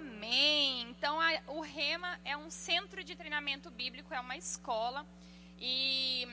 Amém. Então, a, o Rema é um centro de treinamento bíblico, é uma escola. E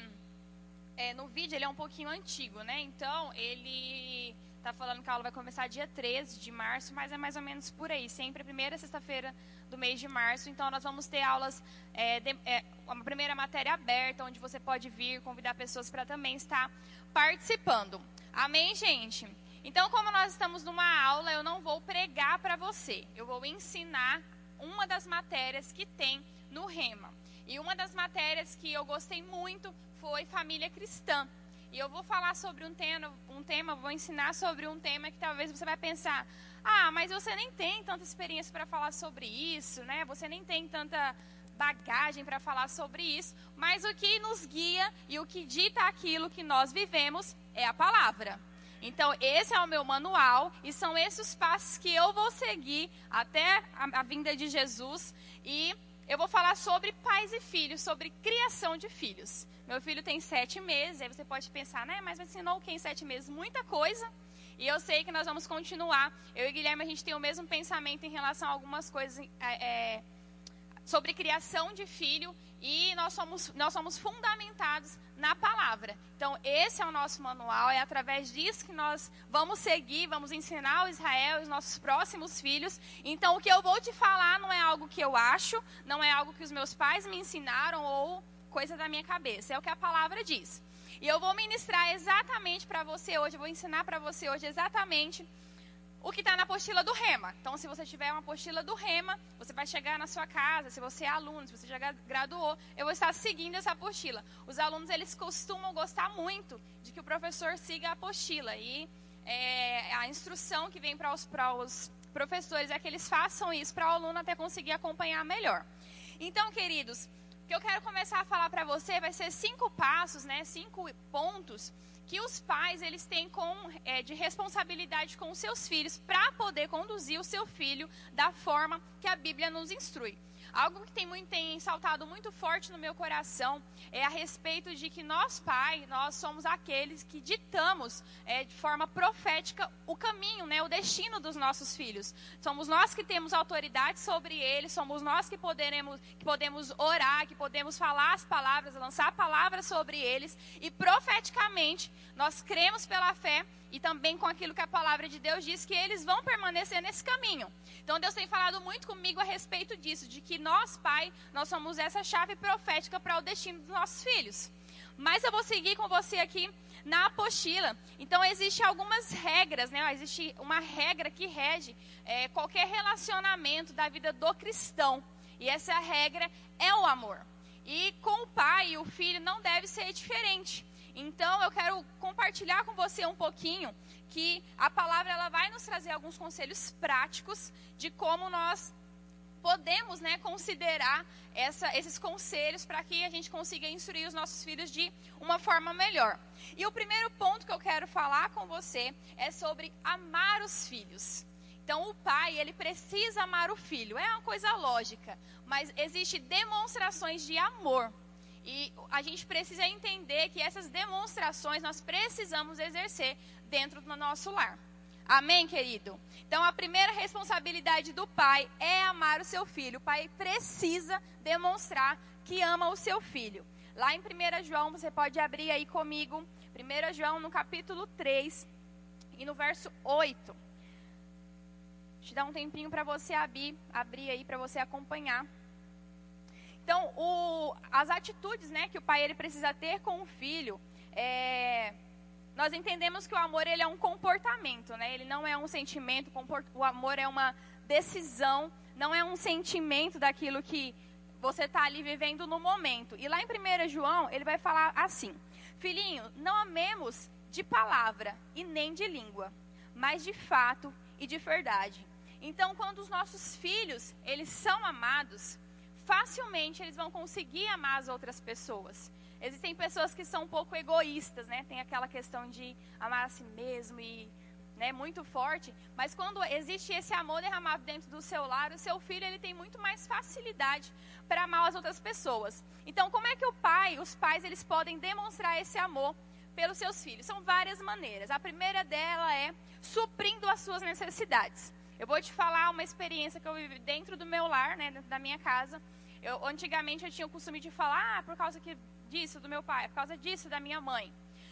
é, no vídeo ele é um pouquinho antigo, né? Então, ele está falando que a aula vai começar dia 13 de março, mas é mais ou menos por aí. Sempre a primeira sexta-feira do mês de março. Então, nós vamos ter aulas, é, de, é, uma primeira matéria aberta, onde você pode vir, convidar pessoas para também estar participando. Amém, gente? Então, como nós estamos numa aula, eu não vou pregar para você. Eu vou ensinar uma das matérias que tem no Rema. E uma das matérias que eu gostei muito foi família cristã. E eu vou falar sobre um tema, um tema, vou ensinar sobre um tema que talvez você vai pensar: "Ah, mas você nem tem tanta experiência para falar sobre isso, né? Você nem tem tanta bagagem para falar sobre isso". Mas o que nos guia e o que dita aquilo que nós vivemos é a palavra. Então, esse é o meu manual e são esses os passos que eu vou seguir até a, a vinda de Jesus. E eu vou falar sobre pais e filhos, sobre criação de filhos. Meu filho tem sete meses, aí você pode pensar, né? Mas você ensinou que em sete meses? Muita coisa. E eu sei que nós vamos continuar. Eu e Guilherme, a gente tem o mesmo pensamento em relação a algumas coisas é, é, sobre criação de filho e nós somos, nós somos fundamentados na palavra. Então, esse é o nosso manual, é através disso que nós vamos seguir, vamos ensinar o Israel, os nossos próximos filhos. Então, o que eu vou te falar não é algo que eu acho, não é algo que os meus pais me ensinaram ou coisa da minha cabeça, é o que a palavra diz. E eu vou ministrar exatamente para você hoje, eu vou ensinar para você hoje exatamente o que está na apostila do Rema. Então, se você tiver uma apostila do Rema, você vai chegar na sua casa, se você é aluno, se você já graduou, eu vou estar seguindo essa apostila. Os alunos, eles costumam gostar muito de que o professor siga a apostila. E é, a instrução que vem para os, os professores é que eles façam isso para o aluno até conseguir acompanhar melhor. Então, queridos, o que eu quero começar a falar para você vai ser cinco passos, né, cinco pontos que os pais eles têm com, é, de responsabilidade com os seus filhos para poder conduzir o seu filho da forma que a Bíblia nos instrui. Algo que tem, muito, tem saltado muito forte no meu coração é a respeito de que nós, pai, nós somos aqueles que ditamos é, de forma profética o caminho, né, o destino dos nossos filhos. Somos nós que temos autoridade sobre eles, somos nós que, poderemos, que podemos orar, que podemos falar as palavras, lançar palavras sobre eles e profeticamente nós cremos pela fé e também com aquilo que a palavra de Deus diz que eles vão permanecer nesse caminho. Então Deus tem falado muito comigo a respeito disso, de que nós, pai, nós somos essa chave profética para o destino dos nossos filhos. Mas eu vou seguir com você aqui na apostila. Então existe algumas regras, né? Existe uma regra que rege é, qualquer relacionamento da vida do cristão. E essa regra é o amor. E com o pai e o filho não deve ser diferente. Então eu quero compartilhar com você um pouquinho que a palavra ela vai nos trazer alguns conselhos práticos de como nós podemos né, considerar essa, esses conselhos para que a gente consiga instruir os nossos filhos de uma forma melhor. E o primeiro ponto que eu quero falar com você é sobre amar os filhos. Então, o pai, ele precisa amar o filho. É uma coisa lógica, mas existe demonstrações de amor e a gente precisa entender que essas demonstrações nós precisamos exercer dentro do nosso lar. Amém, querido? Então, a primeira responsabilidade do pai é amar o seu filho. O pai precisa demonstrar que ama o seu filho. Lá em 1 João, você pode abrir aí comigo, 1 João no capítulo 3 e no verso 8. Te dar um tempinho para você abrir, abrir aí para você acompanhar. Então, o, as atitudes né, que o pai ele precisa ter com o filho, é, nós entendemos que o amor ele é um comportamento, né? ele não é um sentimento, o amor é uma decisão, não é um sentimento daquilo que você está ali vivendo no momento. E lá em 1 João, ele vai falar assim: Filhinho, não amemos de palavra e nem de língua, mas de fato e de verdade. Então, quando os nossos filhos, eles são amados, facilmente eles vão conseguir amar as outras pessoas. Existem pessoas que são um pouco egoístas, né? Tem aquela questão de amar a si mesmo e né, muito forte, mas quando existe esse amor derramado dentro do seu lar, o seu filho ele tem muito mais facilidade para amar as outras pessoas. Então, como é que o pai, os pais, eles podem demonstrar esse amor pelos seus filhos? São várias maneiras. A primeira dela é suprindo as suas necessidades. Eu vou te falar uma experiência que eu vivi dentro do meu lar, né, da minha casa. Eu, antigamente eu tinha o costume de falar, ah, por causa que, disso do meu pai, por causa disso da minha mãe.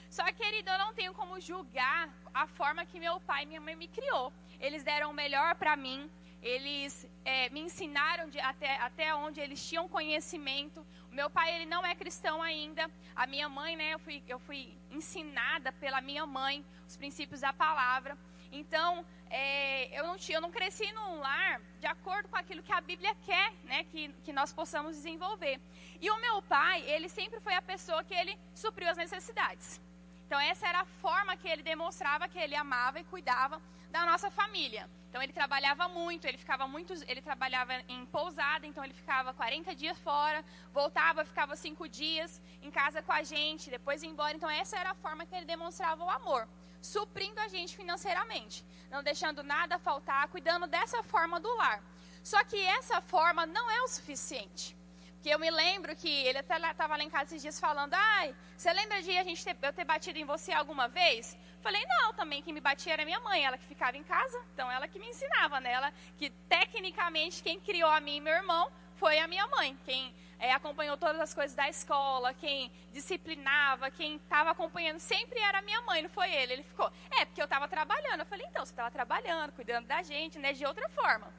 Só, querido, eu não tenho como julgar a forma que meu pai e minha mãe me criou. Eles deram o melhor para mim, eles é, me ensinaram de, até, até onde eles tinham conhecimento. O meu pai, ele não é cristão ainda. A minha mãe, né, eu fui, eu fui ensinada pela minha mãe os princípios da palavra. Então, é, eu, não, eu não cresci num lar de acordo com aquilo que a Bíblia quer né, que, que nós possamos desenvolver. E o meu pai, ele sempre foi a pessoa que ele supriu as necessidades. Então, essa era a forma que ele demonstrava que ele amava e cuidava da nossa família. Então, ele trabalhava muito, ele ficava muito, ele trabalhava em pousada, então ele ficava 40 dias fora, voltava, ficava cinco dias em casa com a gente, depois ia embora. Então, essa era a forma que ele demonstrava o amor suprindo a gente financeiramente, não deixando nada faltar, cuidando dessa forma do lar. Só que essa forma não é o suficiente. Porque eu me lembro que ele até estava lá em casa esses dias falando: ai, você lembra de a gente ter, eu ter batido em você alguma vez? Falei: não, também quem me batia era minha mãe, ela que ficava em casa, então ela que me ensinava, né? Que tecnicamente quem criou a mim e meu irmão foi a minha mãe. Quem é, acompanhou todas as coisas da escola, quem disciplinava, quem estava acompanhando sempre era minha mãe, não foi ele. Ele ficou, é, porque eu estava trabalhando. Eu falei, então, você estava trabalhando, cuidando da gente, né, de outra forma.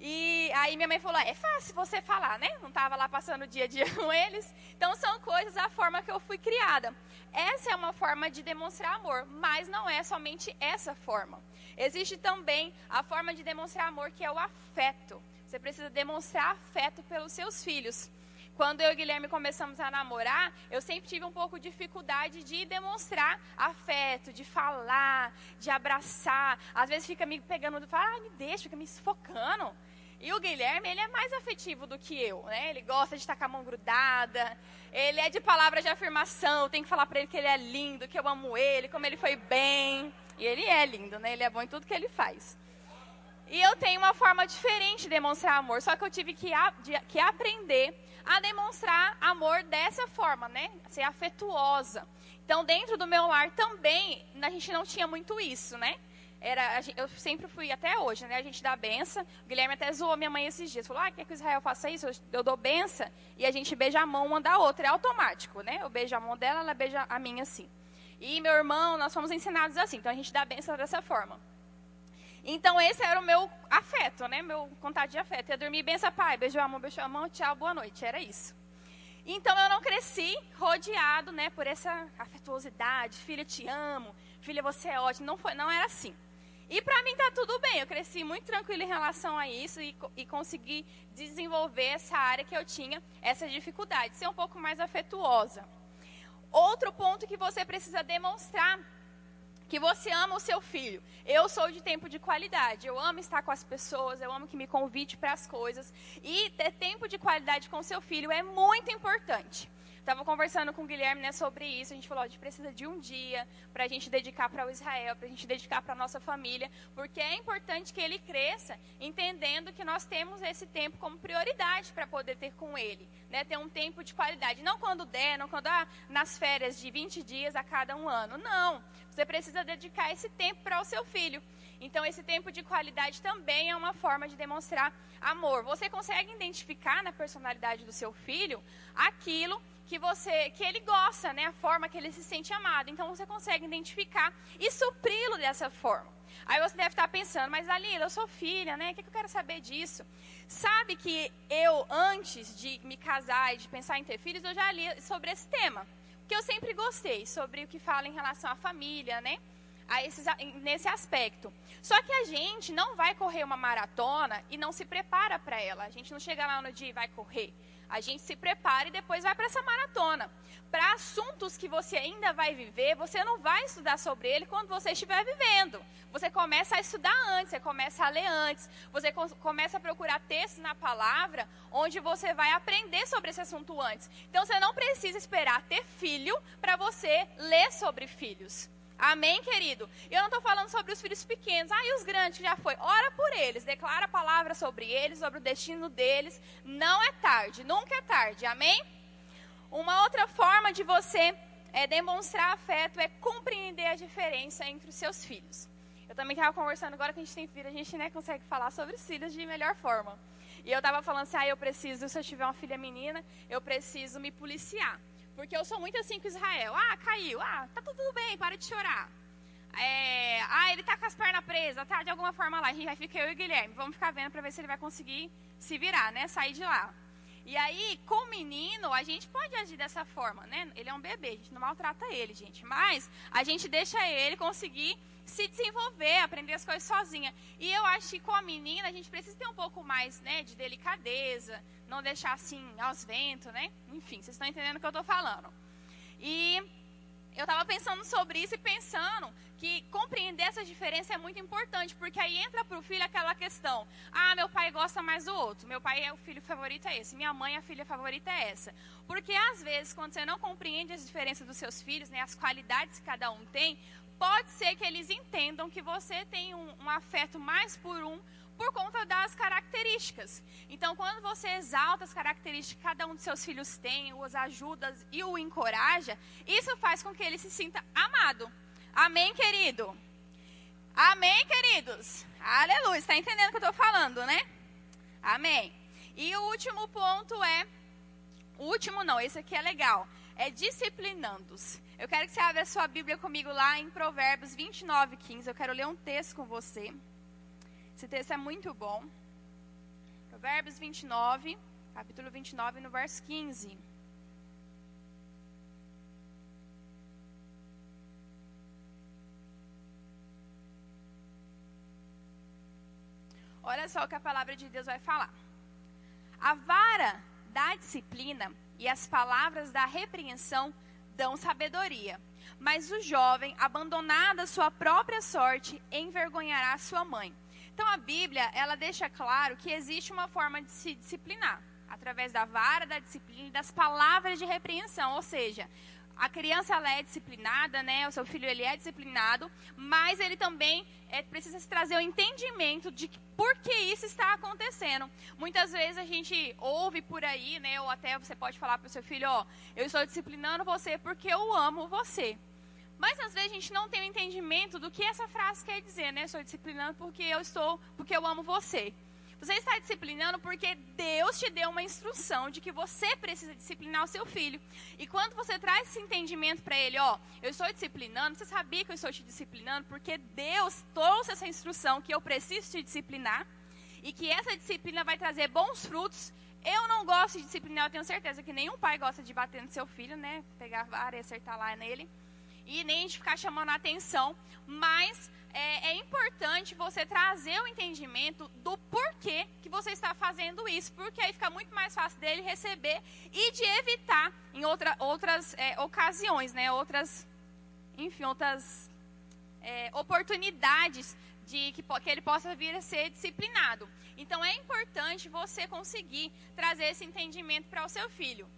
E aí minha mãe falou, é fácil você falar, né? Não estava lá passando o dia a dia com eles. Então são coisas a forma que eu fui criada. Essa é uma forma de demonstrar amor, mas não é somente essa forma. Existe também a forma de demonstrar amor que é o afeto. Você precisa demonstrar afeto pelos seus filhos. Quando eu e o Guilherme começamos a namorar, eu sempre tive um pouco de dificuldade de demonstrar afeto, de falar, de abraçar. Às vezes fica me pegando, fala, ah, me deixa, fica me sufocando. E o Guilherme, ele é mais afetivo do que eu, né? Ele gosta de estar com a mão grudada. Ele é de palavras de afirmação. Tem que falar para ele que ele é lindo, que eu amo ele, como ele foi bem. E ele é lindo, né? Ele é bom em tudo que ele faz. E eu tenho uma forma diferente de demonstrar amor, só que eu tive que, a, de, que aprender a demonstrar amor dessa forma, né? Ser afetuosa. Então, dentro do meu lar também, a gente não tinha muito isso, né? Era, eu sempre fui até hoje, né? A gente dá benção. O Guilherme até zoou minha mãe esses dias. Falou, ah, quer que o Israel faça isso? Eu, eu dou benção e a gente beija a mão uma da outra. É automático, né? Eu beijo a mão dela, ela beija a minha assim. E meu irmão, nós fomos ensinados assim. Então, a gente dá benção dessa forma. Então, esse era o meu afeto, né? Meu contato de afeto. Eu dormir, bença pai, beijo a mão, beijo a mão, tchau, boa noite. Era isso. Então, eu não cresci rodeado, né, por essa afetuosidade. Filha, te amo. Filha, você é ótima. Não, foi, não era assim. E para mim tá tudo bem. Eu cresci muito tranquilo em relação a isso e, e consegui desenvolver essa área que eu tinha, essa dificuldade, ser um pouco mais afetuosa. Outro ponto que você precisa demonstrar que você ama o seu filho. Eu sou de tempo de qualidade. Eu amo estar com as pessoas, eu amo que me convide para as coisas. E ter tempo de qualidade com seu filho é muito importante. Estava conversando com o Guilherme né, sobre isso. A gente falou: a gente precisa de um dia para a gente dedicar para o Israel, para a gente dedicar para a nossa família, porque é importante que ele cresça entendendo que nós temos esse tempo como prioridade para poder ter com ele, né, ter um tempo de qualidade. Não quando der, não quando ah, nas férias de 20 dias a cada um ano. Não. Você precisa dedicar esse tempo para o seu filho. Então, esse tempo de qualidade também é uma forma de demonstrar amor. Você consegue identificar na personalidade do seu filho aquilo que você que ele gosta, né? A forma que ele se sente amado. Então você consegue identificar e supri-lo dessa forma. Aí você deve estar pensando, mas Alila, eu sou filha, né? O que, que eu quero saber disso? Sabe que eu, antes de me casar e de pensar em ter filhos, eu já li sobre esse tema. Porque eu sempre gostei sobre o que fala em relação à família, né? A esses, nesse aspecto. Só que a gente não vai correr uma maratona e não se prepara para ela. A gente não chega lá no dia e vai correr. A gente se prepara e depois vai para essa maratona. Para assuntos que você ainda vai viver, você não vai estudar sobre ele quando você estiver vivendo. Você começa a estudar antes, você começa a ler antes, você começa a procurar textos na palavra onde você vai aprender sobre esse assunto antes. Então você não precisa esperar ter filho para você ler sobre filhos. Amém, querido? Eu não estou falando sobre os filhos pequenos. Ah, e os grandes já foi. Ora por eles, declara a palavra sobre eles, sobre o destino deles. Não é tarde, nunca é tarde. Amém? Uma outra forma de você é, demonstrar afeto é compreender a diferença entre os seus filhos. Eu também estava conversando agora que a gente tem filho, a gente né, consegue falar sobre os filhos de melhor forma. E eu estava falando assim, ah, eu preciso, se eu tiver uma filha menina, eu preciso me policiar. Porque eu sou muito assim com Israel. Ah, caiu. Ah, tá tudo bem, para de chorar. É, ah, ele tá com as pernas presas, tá de alguma forma lá. Aí fica eu e o Guilherme. Vamos ficar vendo para ver se ele vai conseguir se virar, né? Sair de lá. E aí, com o menino, a gente pode agir dessa forma, né? Ele é um bebê, a gente não maltrata ele, gente. Mas a gente deixa ele conseguir se desenvolver, aprender as coisas sozinha. E eu acho que com a menina a gente precisa ter um pouco mais, né, de delicadeza, não deixar assim aos ventos, né? Enfim, vocês estão entendendo o que eu estou falando. E eu estava pensando sobre isso e pensando que compreender essa diferença é muito importante, porque aí entra para o filho aquela questão: ah, meu pai gosta mais do outro, meu pai é o filho favorito é esse, minha mãe a filha favorita é essa. Porque às vezes, quando você não compreende as diferenças dos seus filhos, né, as qualidades que cada um tem, pode ser que eles entendam que você tem um, um afeto mais por um por conta das características. Então, quando você exalta as características que cada um dos seus filhos tem, os ajuda e o encoraja, isso faz com que ele se sinta amado. Amém, querido? Amém, queridos? Aleluia. Está entendendo o que eu estou falando, né? Amém. E o último ponto é. O último não, esse aqui é legal. É disciplinando-os. Eu quero que você abra sua Bíblia comigo lá em Provérbios 29, 15. Eu quero ler um texto com você. Esse texto é muito bom. Provérbios 29, capítulo 29, no verso 15. Olha só o que a palavra de Deus vai falar. A vara da disciplina e as palavras da repreensão dão sabedoria. Mas o jovem, abandonado à sua própria sorte, envergonhará sua mãe. Então a Bíblia, ela deixa claro que existe uma forma de se disciplinar, através da vara, da disciplina e das palavras de repreensão, ou seja, a criança ela é disciplinada, né? O seu filho ele é disciplinado, mas ele também é, precisa se trazer o entendimento de que, por que isso está acontecendo. Muitas vezes a gente ouve por aí, né? Ou até você pode falar para o seu filho, ó, eu estou disciplinando você porque eu amo você. Mas às vezes a gente não tem o entendimento do que essa frase quer dizer, né? Estou disciplinando porque eu estou, porque eu amo você. Você está disciplinando porque Deus te deu uma instrução de que você precisa disciplinar o seu filho. E quando você traz esse entendimento para ele, ó, eu estou disciplinando, você sabia que eu estou te disciplinando porque Deus trouxe essa instrução que eu preciso te disciplinar e que essa disciplina vai trazer bons frutos. Eu não gosto de disciplinar, eu tenho certeza que nenhum pai gosta de bater no seu filho, né? Pegar a vara e acertar lá nele e nem de ficar chamando a atenção, mas é, é, importante você trazer o entendimento do porquê que você está fazendo isso, porque aí fica muito mais fácil dele receber e de evitar em outra, outras é, ocasiões, né, outras, enfim, outras é, oportunidades de que, que ele possa vir a ser disciplinado. Então é importante você conseguir trazer esse entendimento para o seu filho.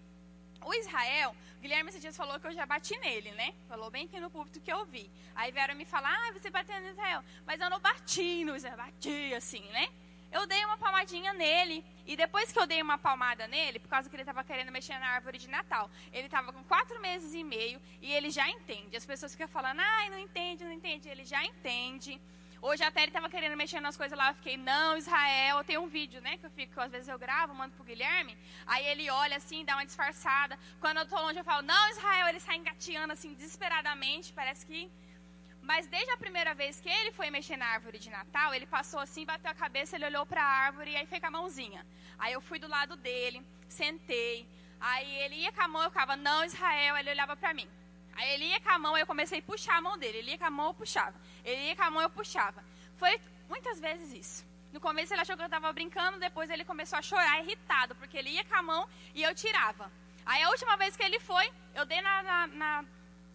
O Israel, Guilherme esses dias falou que eu já bati nele, né? Falou bem aqui no púlpito que eu vi. Aí vieram me falar, ah, você bateu no Israel. Mas eu não bati no Israel, bati assim, né? Eu dei uma palmadinha nele. E depois que eu dei uma palmada nele, por causa que ele estava querendo mexer na árvore de Natal, ele estava com quatro meses e meio e ele já entende. As pessoas ficam falando, ai, não entende, não entende. Ele já entende. Hoje até ele estava querendo mexer nas coisas lá, eu fiquei, não, Israel, tem um vídeo, né, que eu fico, às vezes eu gravo, mando pro Guilherme, aí ele olha assim, dá uma disfarçada, quando eu tô longe eu falo, não, Israel, ele sai engateando assim, desesperadamente, parece que... Mas desde a primeira vez que ele foi mexer na árvore de Natal, ele passou assim, bateu a cabeça, ele olhou para a árvore e aí fez com a mãozinha. Aí eu fui do lado dele, sentei, aí ele ia com a mão, eu ficava, não, Israel, ele olhava para mim. Aí ele ia com a mão, eu comecei a puxar a mão dele. Ele ia com a mão, eu puxava. Ele ia com a mão, eu puxava. Foi muitas vezes isso. No começo ele achou que eu estava brincando, depois ele começou a chorar irritado, porque ele ia com a mão e eu tirava. Aí a última vez que ele foi, eu dei na, na, na,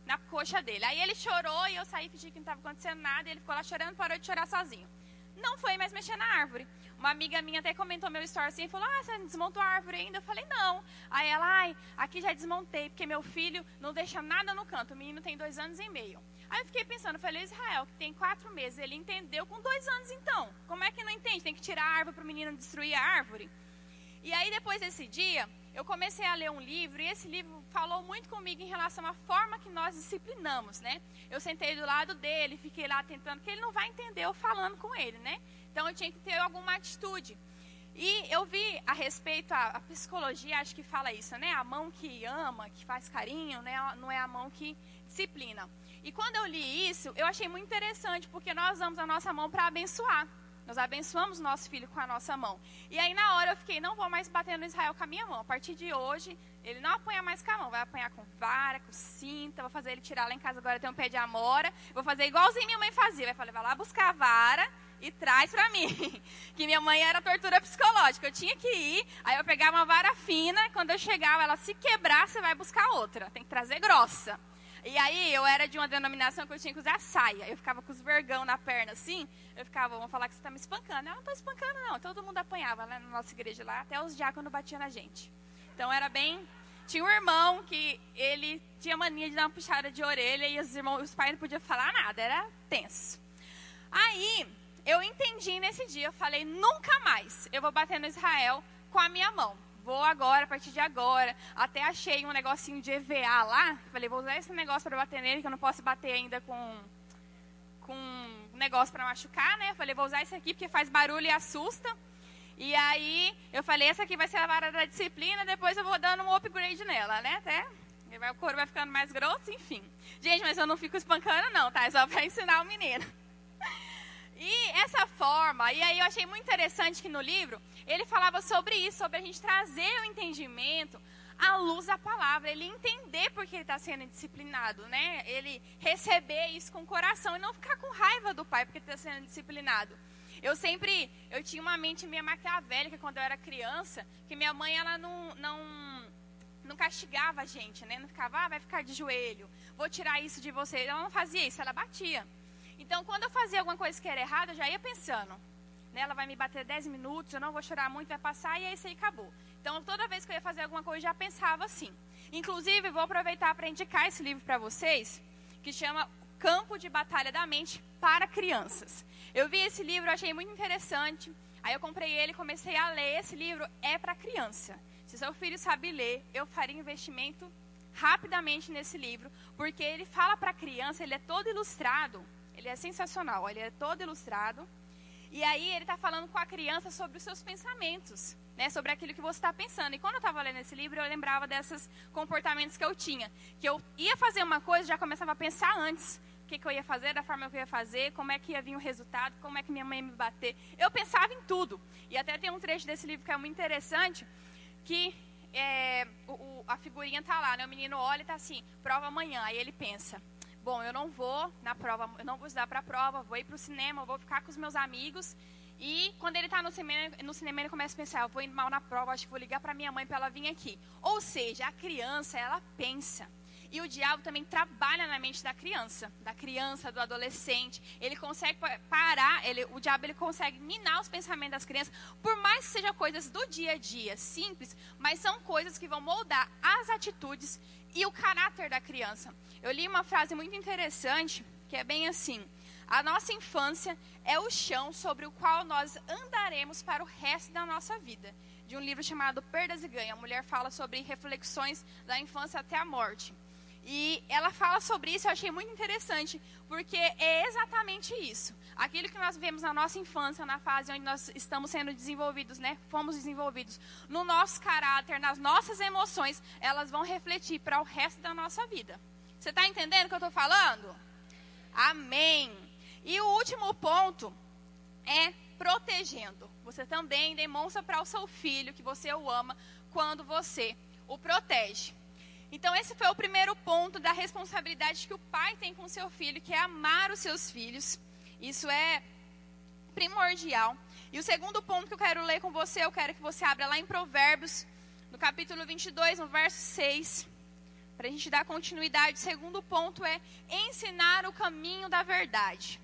na coxa dele. Aí ele chorou e eu saí, fingi que não estava acontecendo nada, e ele ficou lá chorando, parou de chorar sozinho. Não foi mais mexer na árvore. Uma amiga minha até comentou meu story assim falou: Ah, você não desmontou a árvore ainda? Eu falei: Não. Aí ela, ai, aqui já desmontei, porque meu filho não deixa nada no canto. O menino tem dois anos e meio. Aí eu fiquei pensando, falei, Israel, que tem quatro meses, ele entendeu com dois anos então. Como é que não entende? Tem que tirar a árvore para o menino destruir a árvore? E aí depois desse dia, eu comecei a ler um livro, e esse livro falou muito comigo em relação à forma que nós disciplinamos, né? Eu sentei do lado dele, fiquei lá tentando, que ele não vai entender eu falando com ele, né? Então eu tinha que ter alguma atitude. E eu vi a respeito, a, a psicologia acho que fala isso, né? A mão que ama, que faz carinho, né? não é a mão que disciplina. E quando eu li isso, eu achei muito interessante, porque nós usamos a nossa mão para abençoar. Nós abençoamos nosso filho com a nossa mão. E aí na hora eu fiquei, não vou mais bater no Israel com a minha mão. A partir de hoje, ele não apanha mais com a mão, vai apanhar com vara, com cinta, vou fazer ele tirar lá em casa agora tem um pé de amora. Vou fazer igualzinho minha mãe fazia. Vai falar, vai lá buscar a vara e traz pra mim. que minha mãe era tortura psicológica. Eu tinha que ir, aí eu pegava uma vara fina, quando eu chegava, ela se quebrar, você vai buscar outra. Tem que trazer grossa. E aí eu era de uma denominação que eu tinha que usar saia. Eu ficava com os vergão na perna assim. Eu ficava, vamos falar que você está me espancando. Eu não estou espancando, não. Todo mundo apanhava né, na nossa igreja lá, até os diáconos batiam na gente. Então era bem. Tinha um irmão que ele tinha mania de dar uma puxada de orelha e os irmãos, os pais não podiam falar nada, era tenso. Aí eu entendi nesse dia, eu falei, nunca mais eu vou bater no Israel com a minha mão vou agora, a partir de agora. Até achei um negocinho de EVA lá. Falei, vou usar esse negócio para bater nele, que eu não posso bater ainda com, com um negócio para machucar, né? Falei, vou usar esse aqui porque faz barulho e assusta. E aí eu falei, essa aqui vai ser a vara da disciplina, depois eu vou dando um upgrade nela, né? Até o couro vai ficando mais grosso, enfim. Gente, mas eu não fico espancando não, tá? É só para ensinar o menino. E essa forma, e aí eu achei muito interessante que no livro ele falava sobre isso, sobre a gente trazer o entendimento à luz da palavra, ele entender porque ele está sendo disciplinado, né? Ele receber isso com o coração e não ficar com raiva do pai porque está sendo disciplinado. Eu sempre, eu tinha uma mente meio maquiavélica quando eu era criança, que minha mãe ela não, não, não castigava a gente, né? Não ficava, ah, vai ficar de joelho, vou tirar isso de você. Ela não fazia isso, ela batia. Então, quando eu fazia alguma coisa que era errada, eu já ia pensando. Né, ela vai me bater 10 minutos, eu não vou chorar muito, vai passar e é isso aí acabou. Então, toda vez que eu ia fazer alguma coisa, eu já pensava assim. Inclusive, vou aproveitar para indicar esse livro para vocês, que chama Campo de Batalha da Mente para Crianças. Eu vi esse livro, achei muito interessante. Aí eu comprei ele comecei a ler. Esse livro é para criança. Se seu filho sabe ler, eu faria investimento rapidamente nesse livro, porque ele fala para criança, ele é todo ilustrado ele é sensacional, ele é todo ilustrado. E aí ele está falando com a criança sobre os seus pensamentos, né? Sobre aquilo que você está pensando. E quando eu estava lendo esse livro, eu lembrava desses comportamentos que eu tinha. Que eu ia fazer uma coisa, já começava a pensar antes. O que, que eu ia fazer, da forma que eu ia fazer, como é que ia vir o resultado, como é que minha mãe ia me bater. Eu pensava em tudo. E até tem um trecho desse livro que é muito interessante, que é, o, o, a figurinha está lá, né? O menino olha e está assim, prova amanhã. Aí ele pensa, bom, eu não vou na prova, eu não vou estudar para a prova, vou ir para o cinema, vou ficar com os meus amigos. E quando ele está no cinema, no cinema, ele começa a pensar, eu vou ir mal na prova, acho que vou ligar para minha mãe para ela vir aqui. Ou seja, a criança, ela pensa. E o diabo também trabalha na mente da criança, da criança, do adolescente. Ele consegue parar, ele, o diabo ele consegue minar os pensamentos das crianças, por mais que sejam coisas do dia a dia, simples, mas são coisas que vão moldar as atitudes e o caráter da criança. Eu li uma frase muito interessante, que é bem assim: A nossa infância é o chão sobre o qual nós andaremos para o resto da nossa vida. De um livro chamado Perdas e Ganhos. A mulher fala sobre reflexões da infância até a morte. E ela fala sobre isso, eu achei muito interessante, porque é exatamente isso. Aquilo que nós vemos na nossa infância, na fase onde nós estamos sendo desenvolvidos, né? Fomos desenvolvidos no nosso caráter, nas nossas emoções, elas vão refletir para o resto da nossa vida. Você está entendendo o que eu estou falando? Amém. E o último ponto é protegendo. Você também demonstra para o seu filho que você o ama quando você o protege. Então, esse foi o primeiro ponto da responsabilidade que o pai tem com seu filho, que é amar os seus filhos. Isso é primordial. E o segundo ponto que eu quero ler com você, eu quero que você abra lá em Provérbios, no capítulo 22, no verso 6. Para a gente dar continuidade, o segundo ponto é ensinar o caminho da verdade.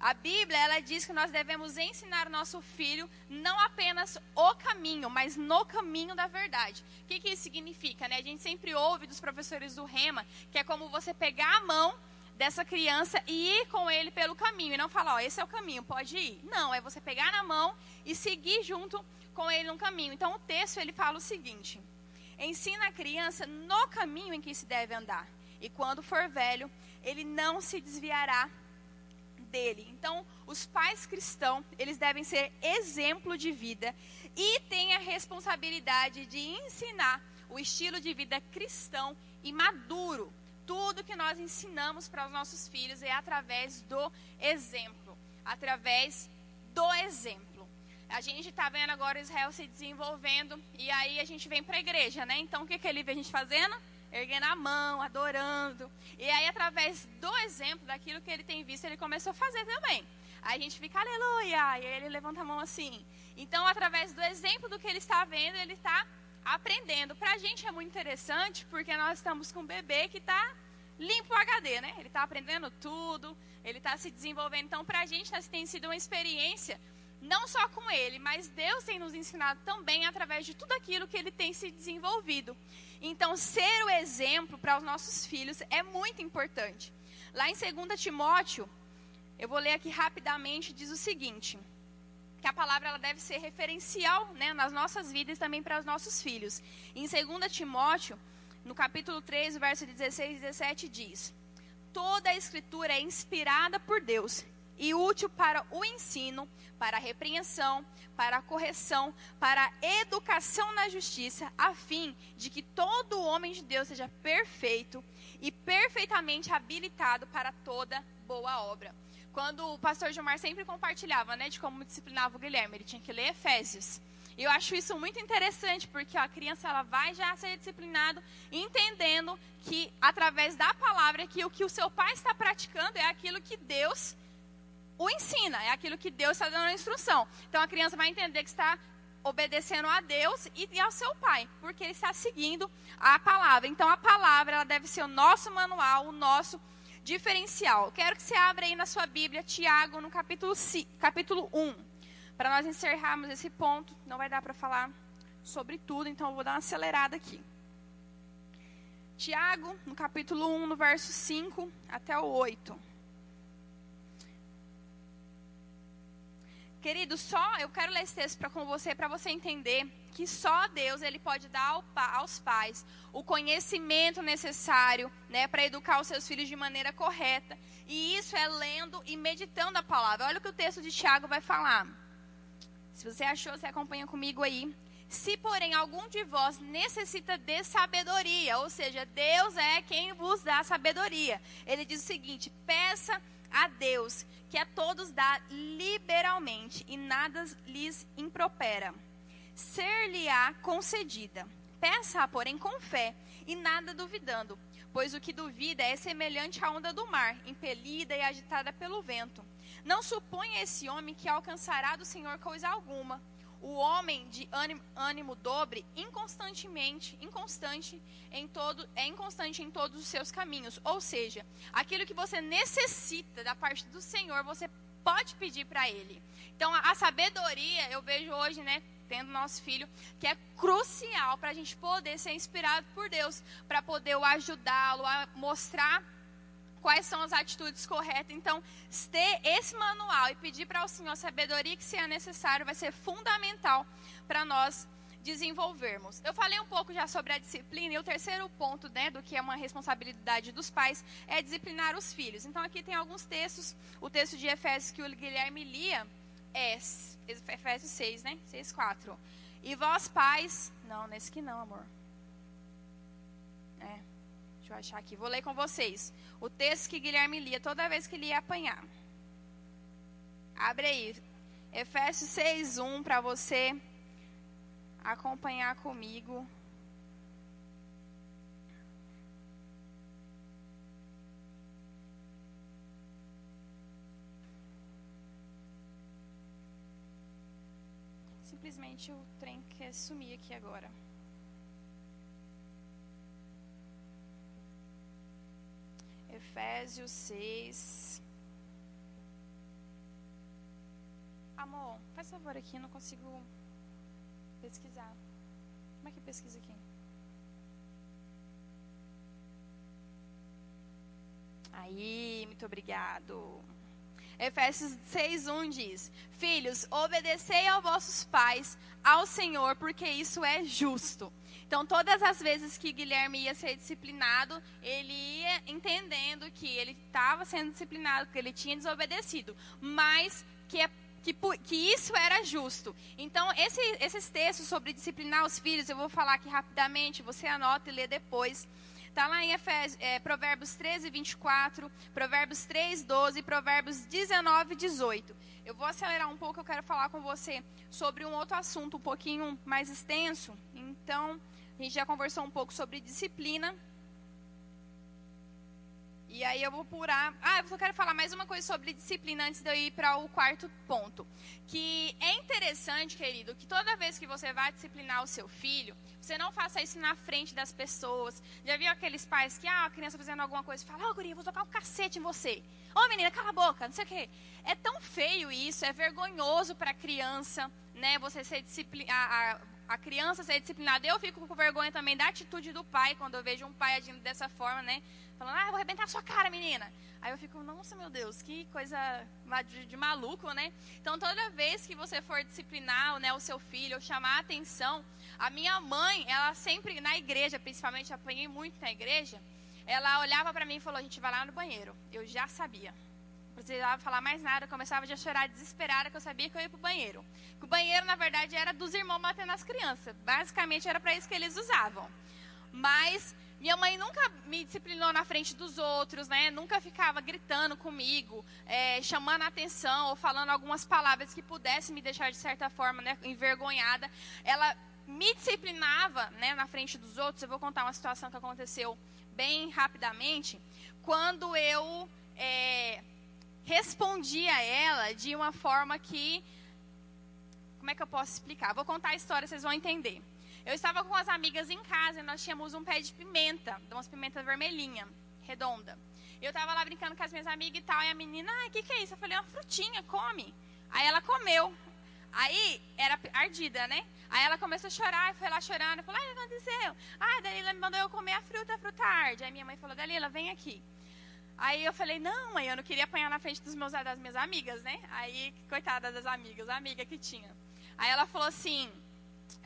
A Bíblia, ela diz que nós devemos ensinar o nosso filho não apenas o caminho, mas no caminho da verdade. O que, que isso significa? Né? A gente sempre ouve dos professores do Rema que é como você pegar a mão dessa criança e ir com ele pelo caminho. E não falar, ó, esse é o caminho, pode ir. Não, é você pegar na mão e seguir junto com ele no caminho. Então o texto ele fala o seguinte: ensina a criança no caminho em que se deve andar. E quando for velho, ele não se desviará dele. Então, os pais cristãos, eles devem ser exemplo de vida e têm a responsabilidade de ensinar o estilo de vida cristão e maduro. Tudo que nós ensinamos para os nossos filhos é através do exemplo, através do exemplo. A gente está vendo agora Israel se desenvolvendo e aí a gente vem para a igreja, né? Então o que, que ele vê a gente fazendo? erguendo a mão, adorando. E aí, através do exemplo, daquilo que ele tem visto, ele começou a fazer também. Aí a gente fica, aleluia, e aí ele levanta a mão assim. Então, através do exemplo do que ele está vendo, ele está aprendendo. Para a gente é muito interessante, porque nós estamos com um bebê que está limpo o HD, né? Ele está aprendendo tudo, ele está se desenvolvendo. Então, para a gente, tem sido uma experiência, não só com ele, mas Deus tem nos ensinado também através de tudo aquilo que ele tem se desenvolvido. Então, ser o exemplo para os nossos filhos é muito importante. Lá em 2 Timóteo, eu vou ler aqui rapidamente, diz o seguinte: que a palavra ela deve ser referencial né, nas nossas vidas e também para os nossos filhos. Em 2 Timóteo, no capítulo 3, verso 16 e 17, diz: Toda a escritura é inspirada por Deus e útil para o ensino, para a repreensão, para a correção, para a educação na justiça, a fim de que todo homem de Deus seja perfeito e perfeitamente habilitado para toda boa obra. Quando o pastor Gilmar sempre compartilhava, né, de como disciplinava o Guilherme, ele tinha que ler Efésios. Eu acho isso muito interessante, porque a criança ela vai já ser disciplinado, entendendo que através da palavra que o que o seu pai está praticando é aquilo que Deus o ensina, é aquilo que Deus está dando a instrução. Então a criança vai entender que está obedecendo a Deus e ao seu pai, porque ele está seguindo a palavra. Então a palavra ela deve ser o nosso manual, o nosso diferencial. Quero que você abra aí na sua Bíblia Tiago no capítulo, capítulo 1. Para nós encerrarmos esse ponto, não vai dar para falar sobre tudo, então eu vou dar uma acelerada aqui. Tiago, no capítulo 1, no verso 5 até o 8. Querido, só eu quero ler esse texto para com você para você entender que só Deus ele pode dar ao, aos pais o conhecimento necessário, né, para educar os seus filhos de maneira correta. E isso é lendo e meditando a palavra. Olha o que o texto de Tiago vai falar. Se você achou, você acompanha comigo aí. Se, porém, algum de vós necessita de sabedoria, ou seja, Deus é quem vos dá sabedoria. Ele diz o seguinte: peça a Deus, que a todos dá liberalmente e nada lhes impropera. Ser-lhe-á concedida. Peça-a, porém, com fé e nada duvidando, pois o que duvida é semelhante à onda do mar, impelida e agitada pelo vento. Não suponha esse homem que alcançará do Senhor coisa alguma o homem de ânimo, ânimo dobre inconstantemente, inconstante em todo, é inconstante em todos os seus caminhos. Ou seja, aquilo que você necessita da parte do Senhor, você pode pedir para Ele. Então, a, a sabedoria, eu vejo hoje, né, tendo nosso filho, que é crucial para a gente poder ser inspirado por Deus, para poder ajudá-lo a mostrar quais são as atitudes corretas. Então, ter esse manual e pedir para o Senhor a sabedoria que seja necessário vai ser fundamental para nós desenvolvermos. Eu falei um pouco já sobre a disciplina e o terceiro ponto, né, do que é uma responsabilidade dos pais é disciplinar os filhos. Então aqui tem alguns textos, o texto de Efésios que o Guilherme lia é Efésios 6, né? 6, 4. E vós pais, não, nesse que não, amor. É. Deixa eu achar aqui. Vou ler com vocês. O texto que Guilherme lia toda vez que ele ia apanhar. Abre aí. Efésios 6, 1 para você acompanhar comigo. Simplesmente o trem quer sumir aqui agora. Efésios 6. Amor, faz favor aqui, eu não consigo pesquisar. Como é que pesquisa aqui? Aí, muito obrigado. Efésios 6:1 diz: Filhos, obedecei aos vossos pais, ao Senhor, porque isso é justo. Então, todas as vezes que Guilherme ia ser disciplinado, ele ia entendendo que ele estava sendo disciplinado, que ele tinha desobedecido, mas que, é, que, que isso era justo. Então, esse, esses textos sobre disciplinar os filhos, eu vou falar aqui rapidamente, você anota e lê depois. Está lá em Efésios, é, Provérbios 13, 24, Provérbios 3, 12, Provérbios 19, 18. Eu vou acelerar um pouco, eu quero falar com você sobre um outro assunto um pouquinho mais extenso. Então, a gente já conversou um pouco sobre disciplina. E aí eu vou purar. Ah, eu só quero falar mais uma coisa sobre disciplina antes de eu ir para o quarto ponto. Que é interessante, querido, que toda vez que você vai disciplinar o seu filho, você não faça isso na frente das pessoas. Já viu aqueles pais que, ah, a criança fazendo alguma coisa, fala, ô oh, guria, vou tocar um cacete em você. Ô oh, menina, cala a boca, não sei o quê. É tão feio isso, é vergonhoso para a criança, né? Você ser disciplinado a criança ser disciplinada. Eu fico com vergonha também da atitude do pai, quando eu vejo um pai agindo dessa forma, né? Falando, ah, vou arrebentar a sua cara, menina. Aí eu fico, nossa, meu Deus, que coisa de, de maluco, né? Então, toda vez que você for disciplinar né, o seu filho ou chamar a atenção, a minha mãe, ela sempre, na igreja, principalmente, apanhei muito na igreja, ela olhava para mim e falou, a gente vai lá no banheiro. Eu já sabia precisava falar mais nada, eu começava a chorar desesperada, que eu sabia que eu ia pro banheiro. Que o banheiro, na verdade, era dos irmãos batendo nas crianças. Basicamente, era para isso que eles usavam. Mas minha mãe nunca me disciplinou na frente dos outros, né? Nunca ficava gritando comigo, é, chamando a atenção ou falando algumas palavras que pudessem me deixar, de certa forma, né, envergonhada. Ela me disciplinava né, na frente dos outros. Eu vou contar uma situação que aconteceu bem rapidamente. Quando eu... É, respondi a ela de uma forma que. Como é que eu posso explicar? Vou contar a história, vocês vão entender. Eu estava com as amigas em casa e nós tínhamos um pé de pimenta, de umas pimentas vermelhinha, redonda. Eu estava lá brincando com as minhas amigas e tal, e a menina, ah, o que, que é isso? Eu falei, uma frutinha, come. Aí ela comeu. Aí, era ardida, né? Aí ela começou a chorar, foi lá chorando, falou, ah, o que aconteceu? Ah, a Dalila me mandou eu comer a fruta, a fruta arde. Aí minha mãe falou, Dalila, vem aqui. Aí eu falei, não, mãe, eu não queria apanhar na frente dos meus, das minhas amigas, né? Aí, coitada das amigas, a amiga que tinha. Aí ela falou assim,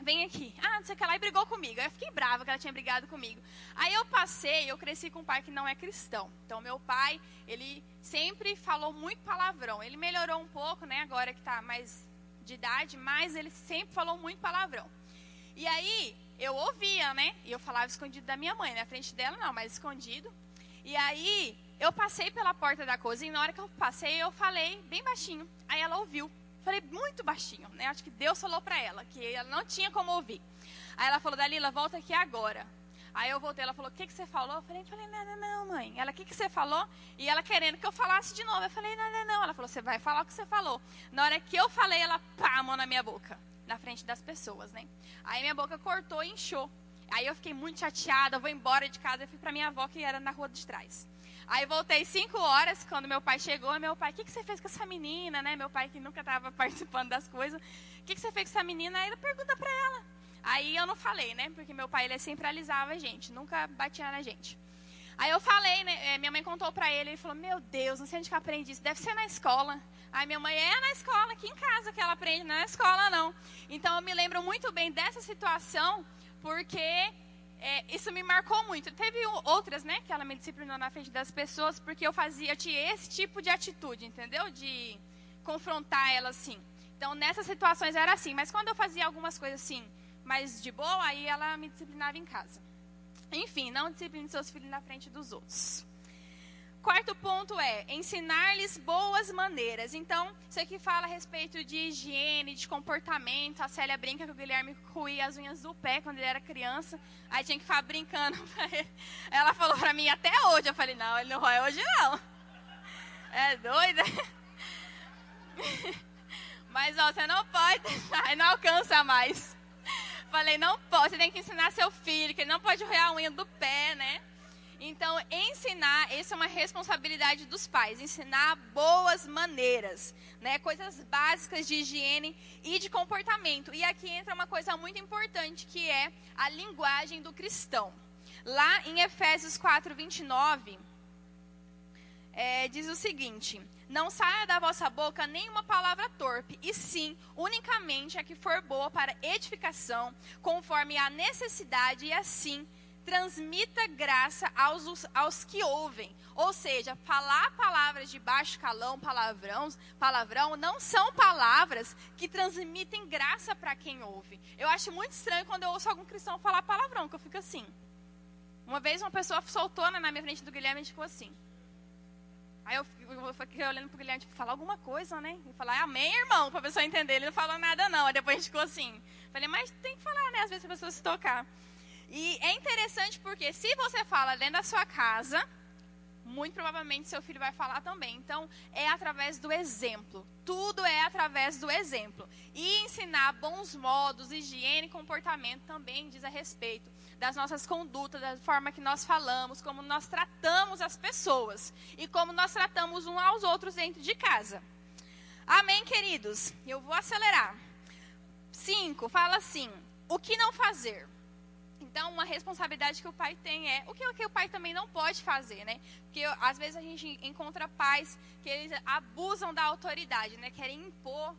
vem aqui. Ah, não sei o que lá, e brigou comigo. Aí eu fiquei brava que ela tinha brigado comigo. Aí eu passei, eu cresci com um pai que não é cristão. Então, meu pai, ele sempre falou muito palavrão. Ele melhorou um pouco, né, agora que está mais de idade, mas ele sempre falou muito palavrão. E aí, eu ouvia, né? E eu falava escondido da minha mãe, na frente dela não, mas escondido. E aí, eu passei pela porta da cozinha e na hora que eu passei, eu falei bem baixinho. Aí ela ouviu. Falei muito baixinho, né? Acho que Deus falou para ela, que ela não tinha como ouvir. Aí ela falou, Dalila, volta aqui agora. Aí eu voltei, ela falou, o que, que você falou? Eu falei, falei, não, não, não, mãe. Ela, o que, que você falou? E ela querendo que eu falasse de novo. Eu falei, não, não, não. Ela falou, você vai falar o que você falou. Na hora que eu falei, ela pá, a mão na minha boca. Na frente das pessoas, né? Aí minha boca cortou e inchou. Aí eu fiquei muito chateada, eu vou embora de casa. Eu fui para minha avó, que era na rua de trás. Aí voltei cinco horas, quando meu pai chegou, meu pai, o que, que você fez com essa menina, né? Meu pai que nunca estava participando das coisas. O que, que você fez com essa menina? Aí ele pergunta para ela. Aí eu não falei, né? Porque meu pai, ele centralizava a gente, nunca batia na gente. Aí eu falei, né? Eh, minha mãe contou para ele, ele falou, meu Deus, não sei onde que aprende isso, deve ser na escola. Aí minha mãe, é na escola, aqui em casa que ela aprende, não é na escola não. Então eu me lembro muito bem dessa situação, porque é, isso me marcou muito. Teve outras, né, que ela me disciplinou na frente das pessoas, porque eu fazia, eu tinha esse tipo de atitude, entendeu? De confrontar ela assim. Então, nessas situações era assim. Mas quando eu fazia algumas coisas assim, mais de boa, aí ela me disciplinava em casa. Enfim, não discipline seus filhos na frente dos outros. Quarto ponto é ensinar-lhes boas maneiras. Então, isso aqui fala a respeito de higiene, de comportamento. A Célia brinca que o Guilherme ruía as unhas do pé quando ele era criança. Aí tinha que ficar brincando pra ele. Ela falou pra mim até hoje. Eu falei, não, ele não rói hoje não. É doida? Mas, ó, você não pode, aí não alcança mais. Falei, não pode, você tem que ensinar seu filho que ele não pode roer a unha do pé, né? Então, ensinar, essa é uma responsabilidade dos pais, ensinar boas maneiras, né? Coisas básicas de higiene e de comportamento. E aqui entra uma coisa muito importante, que é a linguagem do cristão. Lá em Efésios 4, 29, é, diz o seguinte: Não saia da vossa boca nenhuma palavra torpe, e sim, unicamente a que for boa para edificação, conforme a necessidade, e assim transmita graça aos, aos que ouvem. Ou seja, falar palavras de baixo calão, palavrão, palavrão, não são palavras que transmitem graça para quem ouve. Eu acho muito estranho quando eu ouço algum cristão falar palavrão, que eu fico assim. Uma vez uma pessoa soltou na minha frente do Guilherme e ficou assim. Aí eu, eu fiquei olhando pro Guilherme, tipo, falar alguma coisa, né? E falar, amém, irmão, pra pessoa entender. Ele não falou nada, não. Aí depois a gente ficou assim. Falei, mas tem que falar, né? Às vezes a pessoa se tocar. E é interessante porque se você fala dentro da sua casa, muito provavelmente seu filho vai falar também. Então, é através do exemplo. Tudo é através do exemplo. E ensinar bons modos, higiene e comportamento também diz a respeito das nossas condutas, da forma que nós falamos, como nós tratamos as pessoas e como nós tratamos uns aos outros dentro de casa. Amém, queridos? Eu vou acelerar. Cinco, fala assim: o que não fazer? Então, uma responsabilidade que o pai tem é o que, o pai também não pode fazer, né? Porque às vezes a gente encontra pais que eles abusam da autoridade, né? Querem impor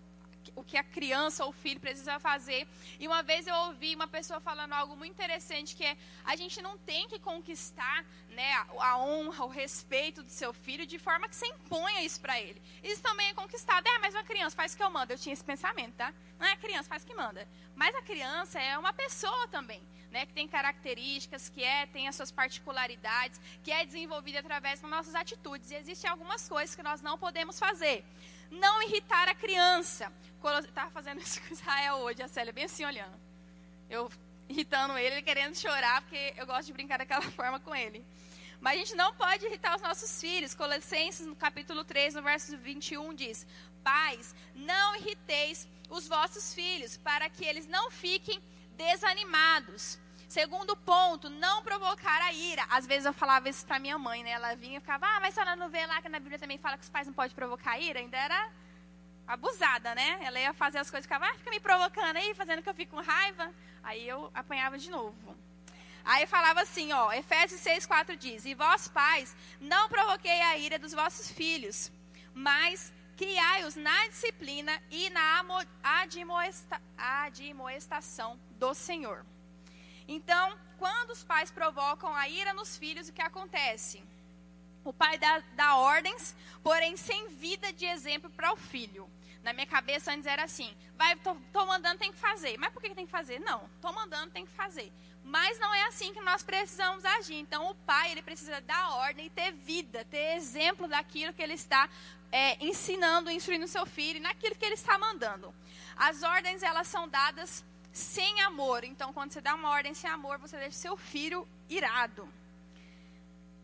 o que a criança ou o filho precisa fazer. E uma vez eu ouvi uma pessoa falando algo muito interessante que é a gente não tem que conquistar, né, a, a honra, o respeito do seu filho de forma que você imponha isso para ele. Isso também é conquistado. É, mas uma criança faz o que eu mando. Eu tinha esse pensamento, tá? Não é a criança faz o que manda. Mas a criança é uma pessoa também, né, que tem características, que é tem as suas particularidades, que é desenvolvida através das nossas atitudes. E existem algumas coisas que nós não podemos fazer não irritar a criança. Estava fazendo isso com Israel hoje, a Célia bem assim olhando. Eu irritando ele, ele querendo chorar, porque eu gosto de brincar daquela forma com ele. Mas a gente não pode irritar os nossos filhos. Colossenses, no capítulo 3, no verso 21, diz: Pais, não irriteis os vossos filhos, para que eles não fiquem desanimados. Segundo ponto, não provocar a ira. Às vezes eu falava isso para minha mãe, né? Ela vinha e ficava, ah, mas a senhora não vê lá que na Bíblia também fala que os pais não podem provocar a ira? Ainda era abusada, né? Ela ia fazer as coisas, ficava, ah, fica me provocando aí, fazendo que eu fico com raiva. Aí eu apanhava de novo. Aí falava assim, ó, Efésios 6, 4 diz, E vós, pais, não provoquei a ira dos vossos filhos, mas criai-os na disciplina e na admoestação do Senhor. Então, quando os pais provocam a ira nos filhos, o que acontece? O pai dá, dá ordens, porém sem vida de exemplo para o filho. Na minha cabeça antes era assim: vai, tô, tô, mandando, tem que fazer. Mas por que tem que fazer? Não, tô mandando, tem que fazer. Mas não é assim que nós precisamos agir. Então, o pai ele precisa dar ordem e ter vida, ter exemplo daquilo que ele está é, ensinando, instruindo seu filho, naquilo que ele está mandando. As ordens elas são dadas sem amor. Então, quando você dá uma ordem sem amor, você deixa seu filho irado.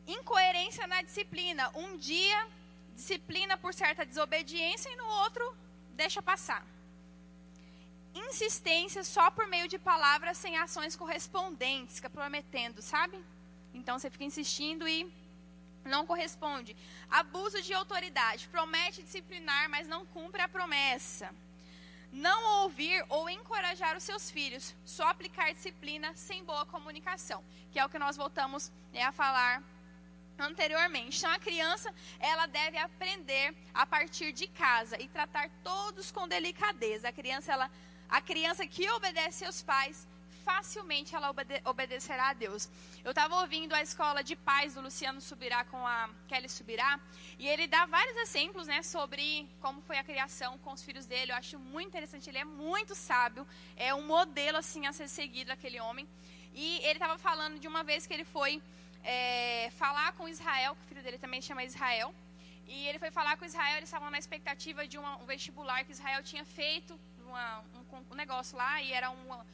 Incoerência na disciplina. Um dia disciplina por certa desobediência e no outro deixa passar. Insistência só por meio de palavras sem ações correspondentes, fica prometendo, sabe? Então você fica insistindo e não corresponde. Abuso de autoridade, promete disciplinar, mas não cumpre a promessa não ouvir ou encorajar os seus filhos, só aplicar disciplina sem boa comunicação, que é o que nós voltamos né, a falar anteriormente. Então a criança, ela deve aprender a partir de casa e tratar todos com delicadeza. A criança, ela, a criança que obedece aos pais facilmente ela obede obedecerá a Deus. Eu estava ouvindo a escola de pais do Luciano Subirá com a Kelly Subirá, e ele dá vários exemplos né, sobre como foi a criação com os filhos dele. Eu acho muito interessante, ele é muito sábio, é um modelo assim a ser seguido aquele homem. E ele estava falando de uma vez que ele foi é, falar com Israel, que o filho dele também chama Israel, e ele foi falar com Israel, eles estavam na expectativa de uma, um vestibular que Israel tinha feito, uma, um, um negócio lá, e era uma, um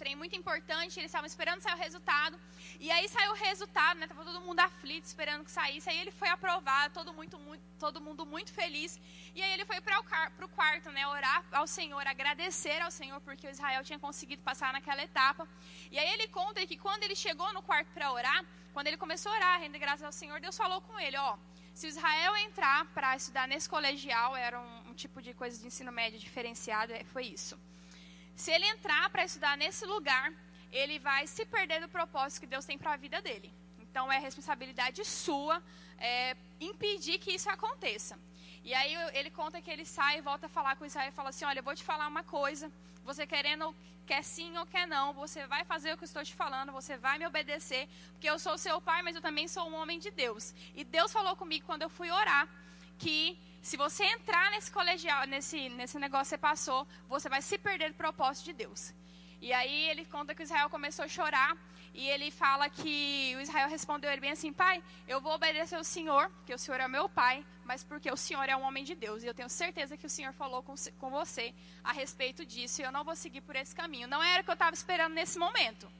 trem muito importante, eles estavam esperando sair o resultado. E aí saiu o resultado, né? Tava todo mundo aflito, esperando que saísse. Aí ele foi aprovado, todo, muito, muito, todo mundo muito feliz. E aí ele foi para o quarto, né? Orar ao Senhor, agradecer ao Senhor, porque o Israel tinha conseguido passar naquela etapa. E aí ele conta que quando ele chegou no quarto para orar, quando ele começou a orar, render graças ao Senhor, Deus falou com ele, ó. Se Israel entrar para estudar nesse colegial, era um, um tipo de coisa de ensino médio diferenciado, é, foi isso. Se ele entrar para estudar nesse lugar, ele vai se perder do propósito que Deus tem para a vida dele. Então é responsabilidade sua é, impedir que isso aconteça. E aí ele conta que ele sai e volta a falar com Israel e fala assim: Olha, eu vou te falar uma coisa. Você querendo, quer sim ou quer não, você vai fazer o que eu estou te falando, você vai me obedecer, porque eu sou seu pai, mas eu também sou um homem de Deus. E Deus falou comigo quando eu fui orar que se você entrar nesse colegial, nesse, nesse negócio que você passou, você vai se perder do propósito de Deus. E aí ele conta que Israel começou a chorar e ele fala que o Israel respondeu ele bem assim: Pai, eu vou obedecer ao Senhor, porque o Senhor é meu pai, mas porque o Senhor é um homem de Deus. E eu tenho certeza que o Senhor falou com, com você a respeito disso. E eu não vou seguir por esse caminho. Não era o que eu estava esperando nesse momento,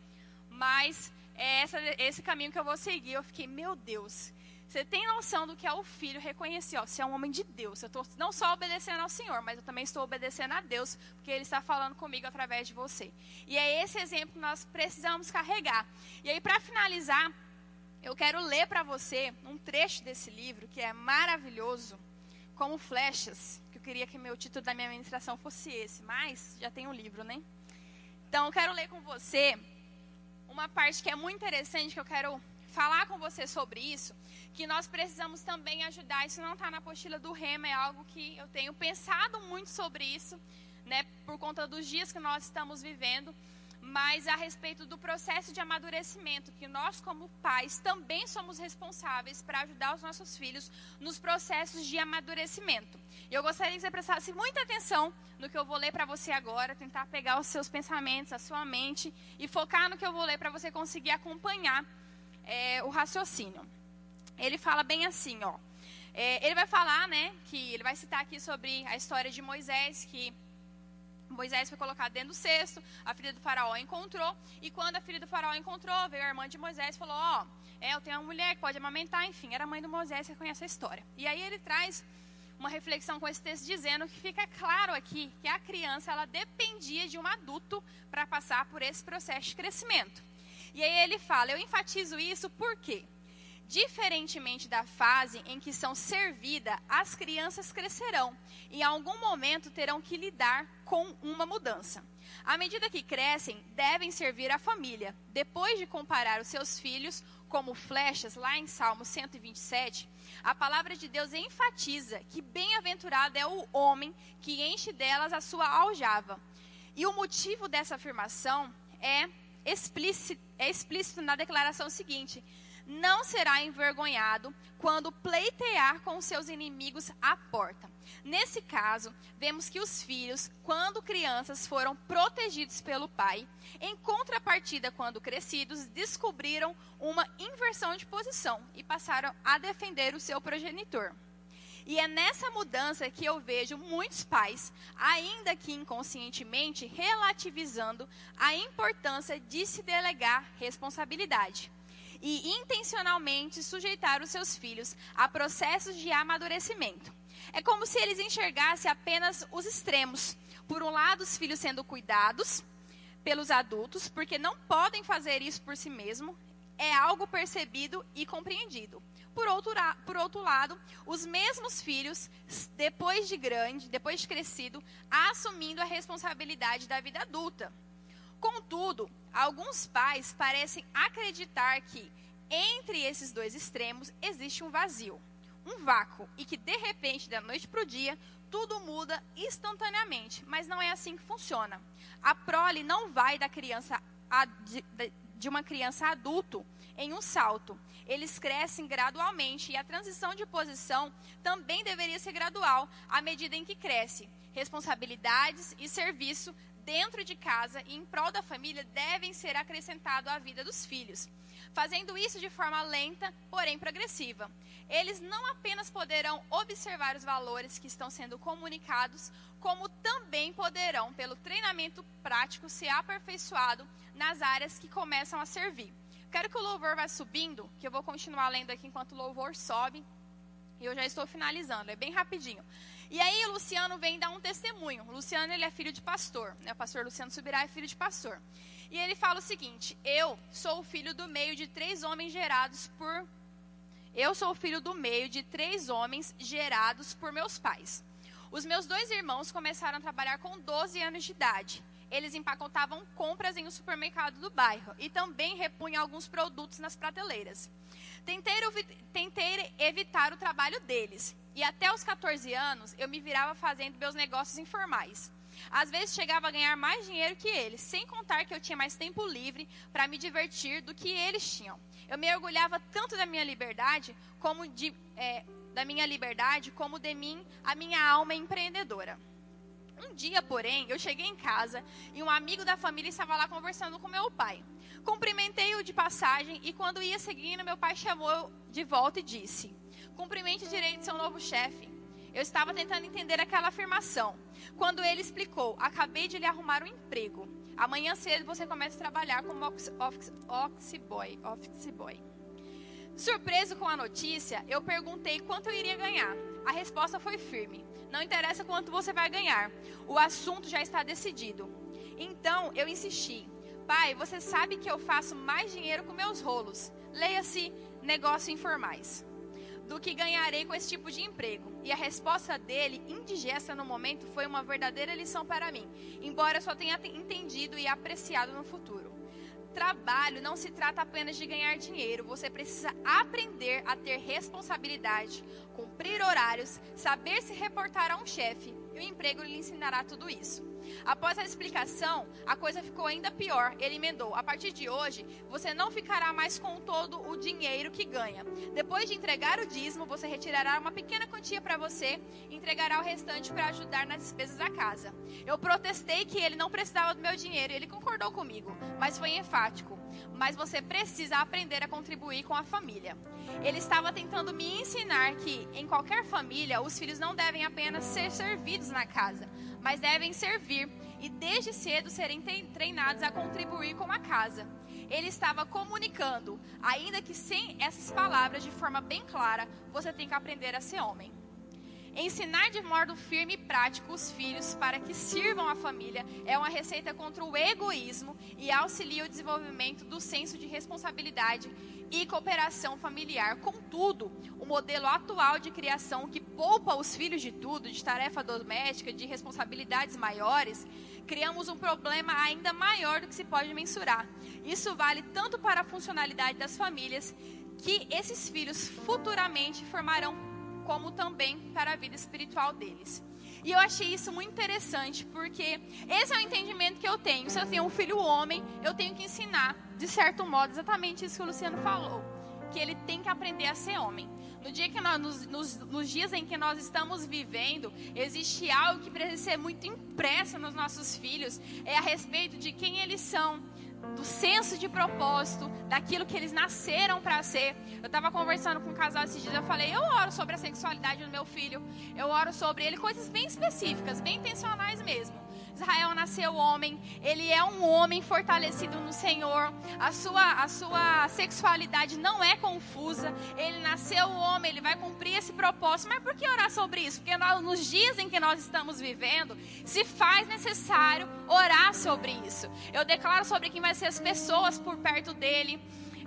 mas é essa, esse caminho que eu vou seguir. Eu fiquei, meu Deus. Você tem noção do que é o filho reconhecer, ó, você é um homem de Deus. Eu estou não só obedecendo ao Senhor, mas eu também estou obedecendo a Deus, porque Ele está falando comigo através de você. E é esse exemplo que nós precisamos carregar. E aí, para finalizar, eu quero ler para você um trecho desse livro que é maravilhoso, como flechas. Que eu queria que meu título da minha ministração fosse esse, mas já tem o um livro, né? Então, eu quero ler com você uma parte que é muito interessante, que eu quero falar com você sobre isso, que nós precisamos também ajudar. Isso não está na apostila do Rema, é algo que eu tenho pensado muito sobre isso, né, por conta dos dias que nós estamos vivendo, mas a respeito do processo de amadurecimento, que nós, como pais, também somos responsáveis para ajudar os nossos filhos nos processos de amadurecimento. Eu gostaria que você prestasse muita atenção no que eu vou ler para você agora, tentar pegar os seus pensamentos, a sua mente e focar no que eu vou ler para você conseguir acompanhar é, o raciocínio. Ele fala bem assim, ó. É, ele vai falar, né, que ele vai citar aqui sobre a história de Moisés, que Moisés foi colocado dentro do cesto, a filha do faraó encontrou, e quando a filha do faraó encontrou, veio a irmã de Moisés e falou, ó, é, eu tenho uma mulher que pode amamentar, enfim, era a mãe do Moisés, você conhece a história. E aí ele traz uma reflexão com esse texto dizendo que fica claro aqui que a criança, ela dependia de um adulto para passar por esse processo de crescimento. E aí ele fala: Eu enfatizo isso porque, diferentemente da fase em que são servidas, as crianças crescerão e em algum momento terão que lidar com uma mudança. À medida que crescem, devem servir a família. Depois de comparar os seus filhos como flechas, lá em Salmo 127, a palavra de Deus enfatiza que bem-aventurado é o homem que enche delas a sua aljava. E o motivo dessa afirmação é explícito, é explícito na declaração seguinte: não será envergonhado quando pleitear com seus inimigos à porta. Nesse caso, vemos que os filhos, quando crianças, foram protegidos pelo pai. Em contrapartida, quando crescidos, descobriram uma inversão de posição e passaram a defender o seu progenitor. E é nessa mudança que eu vejo muitos pais, ainda que inconscientemente, relativizando a importância de se delegar responsabilidade e intencionalmente sujeitar os seus filhos a processos de amadurecimento. É como se eles enxergassem apenas os extremos. Por um lado, os filhos sendo cuidados pelos adultos, porque não podem fazer isso por si mesmo, é algo percebido e compreendido. Por outro, por outro lado, os mesmos filhos, depois de grande, depois de crescido, assumindo a responsabilidade da vida adulta. Contudo, alguns pais parecem acreditar que entre esses dois extremos existe um vazio, um vácuo, e que de repente, da noite para o dia, tudo muda instantaneamente. Mas não é assim que funciona. A prole não vai da criança de, de uma criança adulto em um salto. Eles crescem gradualmente e a transição de posição também deveria ser gradual à medida em que cresce. Responsabilidades e serviço dentro de casa e em prol da família devem ser acrescentados à vida dos filhos, fazendo isso de forma lenta, porém progressiva. Eles não apenas poderão observar os valores que estão sendo comunicados, como também poderão, pelo treinamento prático, ser aperfeiçoado nas áreas que começam a servir. Quero que o louvor vá subindo, que eu vou continuar lendo aqui enquanto o louvor sobe. E eu já estou finalizando, é bem rapidinho. E aí o Luciano vem dar um testemunho. O Luciano ele é filho de pastor, né? O pastor Luciano Subirá é filho de pastor. E ele fala o seguinte: Eu sou o filho do meio de três homens gerados por Eu sou o filho do meio de três homens gerados por meus pais. Os meus dois irmãos começaram a trabalhar com 12 anos de idade eles empacotavam compras em um supermercado do bairro e também repunham alguns produtos nas prateleiras. Tentei, tentei evitar o trabalho deles E até os 14 anos, eu me virava fazendo meus negócios informais. Às vezes chegava a ganhar mais dinheiro que eles, sem contar que eu tinha mais tempo livre para me divertir do que eles tinham. Eu me orgulhava tanto da minha liberdade, como de, é, da minha liberdade, como de mim, a minha alma empreendedora. Um dia, porém, eu cheguei em casa e um amigo da família estava lá conversando com meu pai. Cumprimentei-o de passagem e quando ia seguindo, meu pai chamou de volta e disse: Cumprimente direito seu novo chefe. Eu estava tentando entender aquela afirmação. Quando ele explicou, acabei de lhe arrumar um emprego. Amanhã cedo você começa a trabalhar como office, office boy. Office boy. Surpreso com a notícia, eu perguntei quanto eu iria ganhar. A resposta foi firme. Não interessa quanto você vai ganhar. O assunto já está decidido. Então eu insisti. Pai, você sabe que eu faço mais dinheiro com meus rolos. Leia-se negócio informais do que ganharei com esse tipo de emprego. E a resposta dele, indigesta no momento, foi uma verdadeira lição para mim, embora eu só tenha entendido e apreciado no futuro. Trabalho não se trata apenas de ganhar dinheiro, você precisa aprender a ter responsabilidade, cumprir horários, saber se reportar a um chefe, e o emprego lhe ensinará tudo isso. Após a explicação, a coisa ficou ainda pior. Ele emendou: A partir de hoje, você não ficará mais com todo o dinheiro que ganha. Depois de entregar o dízimo, você retirará uma pequena quantia para você e entregará o restante para ajudar nas despesas da casa. Eu protestei que ele não precisava do meu dinheiro e ele concordou comigo, mas foi enfático. Mas você precisa aprender a contribuir com a família. Ele estava tentando me ensinar que, em qualquer família, os filhos não devem apenas ser servidos na casa mas devem servir e desde cedo serem treinados a contribuir com a casa. Ele estava comunicando, ainda que sem essas palavras de forma bem clara, você tem que aprender a ser homem. Ensinar de modo firme e prático os filhos para que sirvam a família é uma receita contra o egoísmo e auxilia o desenvolvimento do senso de responsabilidade e cooperação familiar. Contudo, o modelo atual de criação que poupa os filhos de tudo, de tarefa doméstica, de responsabilidades maiores, criamos um problema ainda maior do que se pode mensurar. Isso vale tanto para a funcionalidade das famílias, que esses filhos futuramente formarão, como também para a vida espiritual deles. E eu achei isso muito interessante, porque esse é o entendimento que eu tenho. Se eu tenho um filho homem, eu tenho que ensinar, de certo modo, exatamente isso que o Luciano falou. Que ele tem que aprender a ser homem. No dia que nós, nos, nos, nos, dias em que nós estamos vivendo, existe algo que precisa ser muito impresso nos nossos filhos, é a respeito de quem eles são, do senso de propósito, daquilo que eles nasceram para ser. Eu estava conversando com um casal esses dias, eu falei, eu oro sobre a sexualidade do meu filho, eu oro sobre ele, coisas bem específicas, bem intencionais mesmo. Israel nasceu homem, ele é um homem fortalecido no Senhor. A sua, a sua sexualidade não é confusa. Ele nasceu homem, ele vai cumprir esse propósito. Mas por que orar sobre isso? Porque nós, nos dias em que nós estamos vivendo, se faz necessário orar sobre isso. Eu declaro sobre quem vai ser as pessoas por perto dele.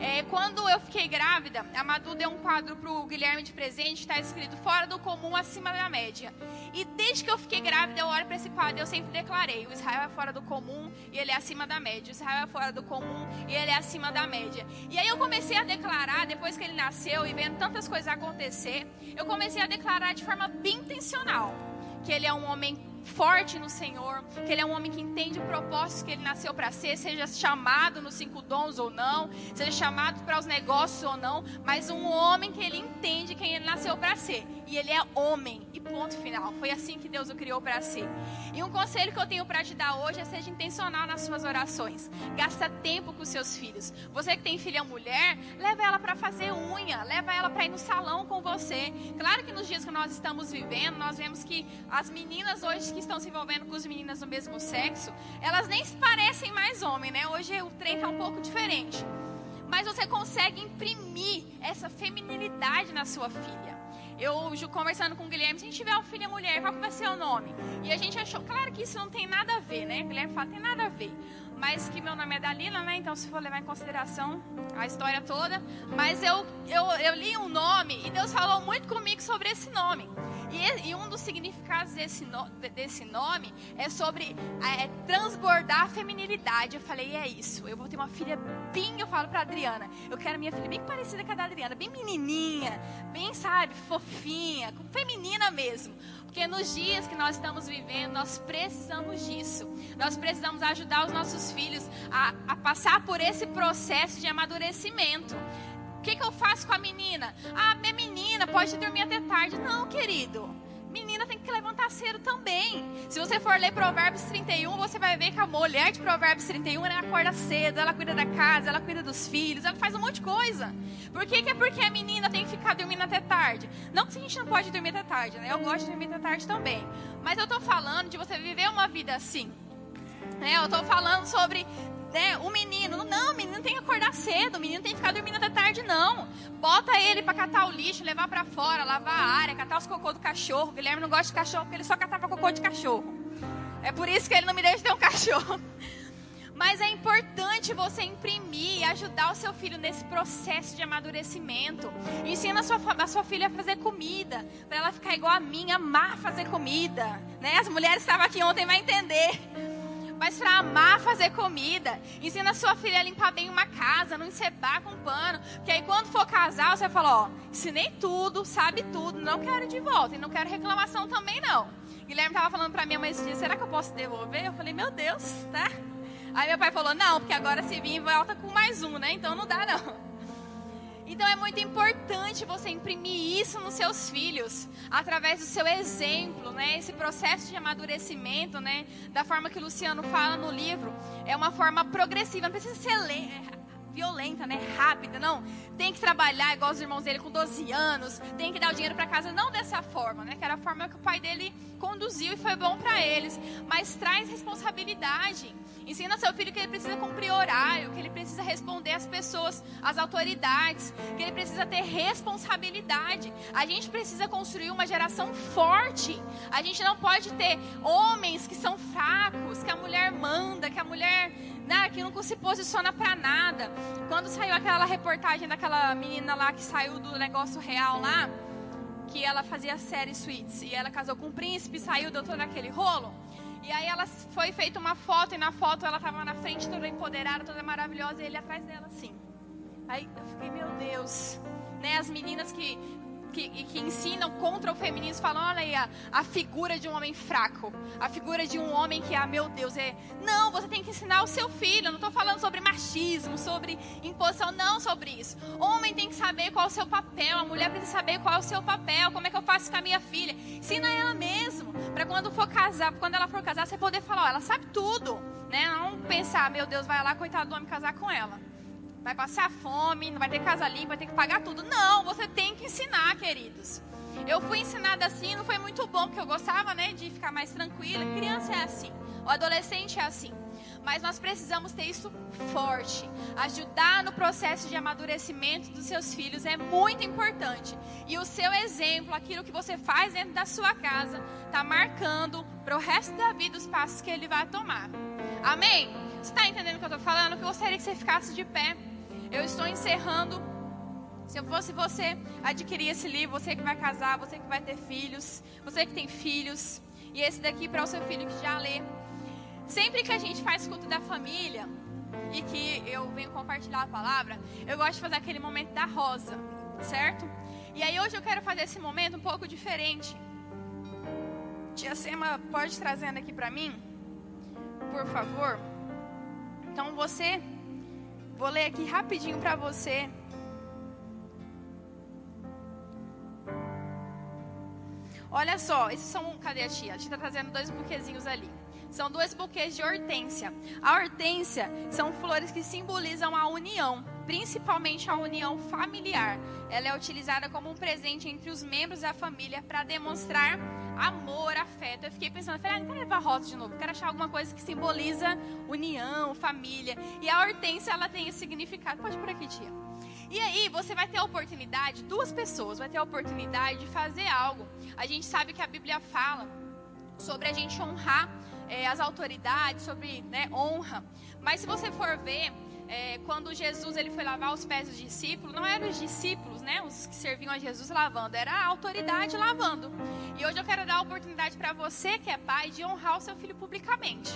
É, quando eu fiquei grávida, a Madu deu um quadro para o Guilherme de presente, está escrito fora do comum, acima da média. E desde que eu fiquei grávida, eu olho para esse quadro eu sempre declarei: o Israel é fora do comum e ele é acima da média. O Israel é fora do comum e ele é acima da média. E aí eu comecei a declarar, depois que ele nasceu e vendo tantas coisas acontecer, eu comecei a declarar de forma bem intencional que ele é um homem forte no Senhor, que ele é um homem que entende o propósito que ele nasceu para ser, seja chamado nos cinco dons ou não, seja chamado para os negócios ou não, mas um homem que ele entende quem ele nasceu para ser. E ele é homem. E ponto final. Foi assim que Deus o criou para ser. E um conselho que eu tenho para te dar hoje é seja intencional nas suas orações. Gasta tempo com seus filhos. Você que tem filha mulher, leva ela para fazer unha, leva ela para ir no salão com você. Claro que nos dias que nós estamos vivendo, nós vemos que as meninas hoje que estão se envolvendo com as meninas do mesmo sexo, elas nem se parecem mais homem, né? Hoje o trem tá um pouco diferente. Mas você consegue imprimir essa feminilidade na sua filha. Eu conversando com o Guilherme, se a gente tiver uma filha mulher, qual vai ser o nome? E a gente achou, claro que isso não tem nada a ver, né? O Guilherme fala, tem nada a ver. Mas que meu nome é Dalila, né? Então, se for levar em consideração a história toda. Mas eu, eu, eu li um nome e Deus falou muito comigo sobre esse nome. E, e um dos significados desse, no, desse nome é sobre é, transbordar a feminilidade. Eu falei, é isso. Eu vou ter uma filha bem, eu falo pra Adriana. Eu quero minha filha bem parecida com a da Adriana, bem menininha, bem, sabe, fofinha, feminina mesmo. Porque nos dias que nós estamos vivendo, nós precisamos disso. Nós precisamos ajudar os nossos filhos a, a passar por esse processo de amadurecimento. O que, que eu faço com a menina? Ah, minha menina pode dormir até tarde. Não, querido. Menina tem que levantar cedo também. Se você for ler Provérbios 31, você vai ver que a mulher de Provérbios 31 ela acorda cedo, ela cuida da casa, ela cuida dos filhos, ela faz um monte de coisa. Por que, que é porque a menina tem que ficar dormindo até tarde? Não que a gente não pode dormir até tarde, né? Eu gosto de dormir até tarde também. Mas eu tô falando de você viver uma vida assim. Né? Eu tô falando sobre né, o menino. Não, o menino tem que acordar cedo, o menino tem que ficar dormindo até tarde, não. Bota ele para catar o lixo, levar para fora, lavar a área, catar os cocô do cachorro. O Guilherme não gosta de cachorro porque ele só catava cocô de cachorro. É por isso que ele não me deixa ter um cachorro. Mas é importante você imprimir e ajudar o seu filho nesse processo de amadurecimento. Ensina a sua, a sua filha a fazer comida, para ela ficar igual a mim, amar fazer comida. Né? As mulheres estavam aqui ontem, vai entender mas para amar fazer comida. Ensina a sua filha a limpar bem uma casa, não encebar com pano. Porque aí quando for casar, você fala, ó, ensinei tudo, sabe tudo, não quero de volta. E não quero reclamação também, não. Guilherme tava falando para minha mãe esse dia, será que eu posso devolver? Eu falei, meu Deus, tá? Aí meu pai falou, não, porque agora se vir volta com mais um, né? Então não dá não. Então é muito importante você imprimir isso nos seus filhos, através do seu exemplo, né? Esse processo de amadurecimento, né? Da forma que o Luciano fala no livro, é uma forma progressiva, não precisa ser violenta, né? Rápida, não. Tem que trabalhar igual os irmãos dele com 12 anos, tem que dar o dinheiro para casa, não dessa forma, né? Que era a forma que o pai dele conduziu e foi bom para eles, mas traz responsabilidade. Ensina seu filho que ele precisa cumprir horário, que ele precisa responder às pessoas, às autoridades, que ele precisa ter responsabilidade. A gente precisa construir uma geração forte. A gente não pode ter homens que são fracos, que a mulher manda, que a mulher né, que não se posiciona para nada. Quando saiu aquela reportagem daquela menina lá que saiu do negócio real lá, que ela fazia série Suits e ela casou com um príncipe, saiu, deu todo aquele rolo. E aí ela foi feita uma foto e na foto ela estava na frente toda empoderada, toda maravilhosa e ele atrás dela assim. Aí eu fiquei, meu Deus, né? As meninas que que, que, ensinam contra o feminismo falam, olha aí a, a, figura de um homem fraco, a figura de um homem que, ah, meu Deus, é. Não, você tem que ensinar o seu filho. Eu não estou falando sobre machismo, sobre imposição, não sobre isso. Homem tem que saber qual é o seu papel, a mulher precisa saber qual é o seu papel, como é que eu faço com a minha filha. Ensina ela mesmo, para quando for casar, quando ela for casar, você poder falar, ó, ela sabe tudo, né? Não pensar, meu Deus, vai lá, coitado do homem, casar com ela vai passar fome, não vai ter casa limpa, vai ter que pagar tudo. Não, você tem que ensinar, queridos. Eu fui ensinada assim, não foi muito bom, porque eu gostava, né, de ficar mais tranquila. Criança é assim, o adolescente é assim. Mas nós precisamos ter isso forte. Ajudar no processo de amadurecimento dos seus filhos é muito importante. E o seu exemplo, aquilo que você faz dentro da sua casa, está marcando para o resto da vida os passos que ele vai tomar. Amém? Você está entendendo o que eu estou falando? Eu gostaria que você ficasse de pé. Eu estou encerrando. Se eu fosse você adquirir esse livro, você que vai casar, você que vai ter filhos, você que tem filhos, e esse daqui para o seu filho que já lê. Sempre que a gente faz culto da família e que eu venho compartilhar a palavra, eu gosto de fazer aquele momento da rosa, certo? E aí hoje eu quero fazer esse momento um pouco diferente. Tia Sema, pode trazendo aqui para mim, por favor. Então você Vou ler aqui rapidinho para você. Olha só, esses são. Cadê a tia? A tia está trazendo dois buquezinhos ali. São dois buquês de hortênsia. A hortênsia são flores que simbolizam a união, principalmente a união familiar. Ela é utilizada como um presente entre os membros da família para demonstrar amor, afeto. Eu fiquei pensando, falei, ah, não quero levar rosa de novo, quero achar alguma coisa que simboliza união, família. E a hortência, ela tem esse significado. Pode por aqui, tia. E aí, você vai ter a oportunidade, duas pessoas vai ter a oportunidade de fazer algo. A gente sabe que a Bíblia fala sobre a gente honrar é, as autoridades, sobre né, honra. Mas se você for ver, é, quando Jesus ele foi lavar os pés dos discípulos, não eram os discípulos, né, os que serviam a Jesus lavando, era a autoridade lavando. E hoje eu quero dar a oportunidade para você que é pai de honrar o seu filho publicamente.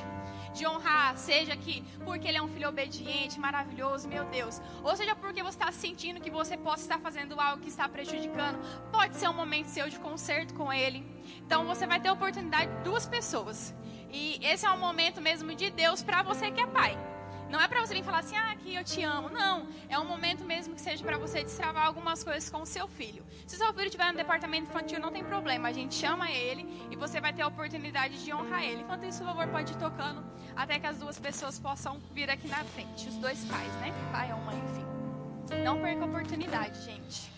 De honrar, seja que porque ele é um filho obediente, maravilhoso, meu Deus, ou seja porque você está sentindo que você possa estar fazendo algo que está prejudicando, pode ser um momento seu de conserto com ele. Então você vai ter a oportunidade de duas pessoas. E esse é um momento mesmo de Deus para você que é pai. Não é para você vir falar assim, ah, que eu te amo. Não. É um momento mesmo que seja para você destravar algumas coisas com o seu filho. Se seu filho estiver no departamento infantil, não tem problema. A gente chama ele e você vai ter a oportunidade de honrar ele. Enquanto isso, o louvor pode ir tocando até que as duas pessoas possam vir aqui na frente. Os dois pais, né? Pai ou mãe, enfim. Não perca a oportunidade, gente.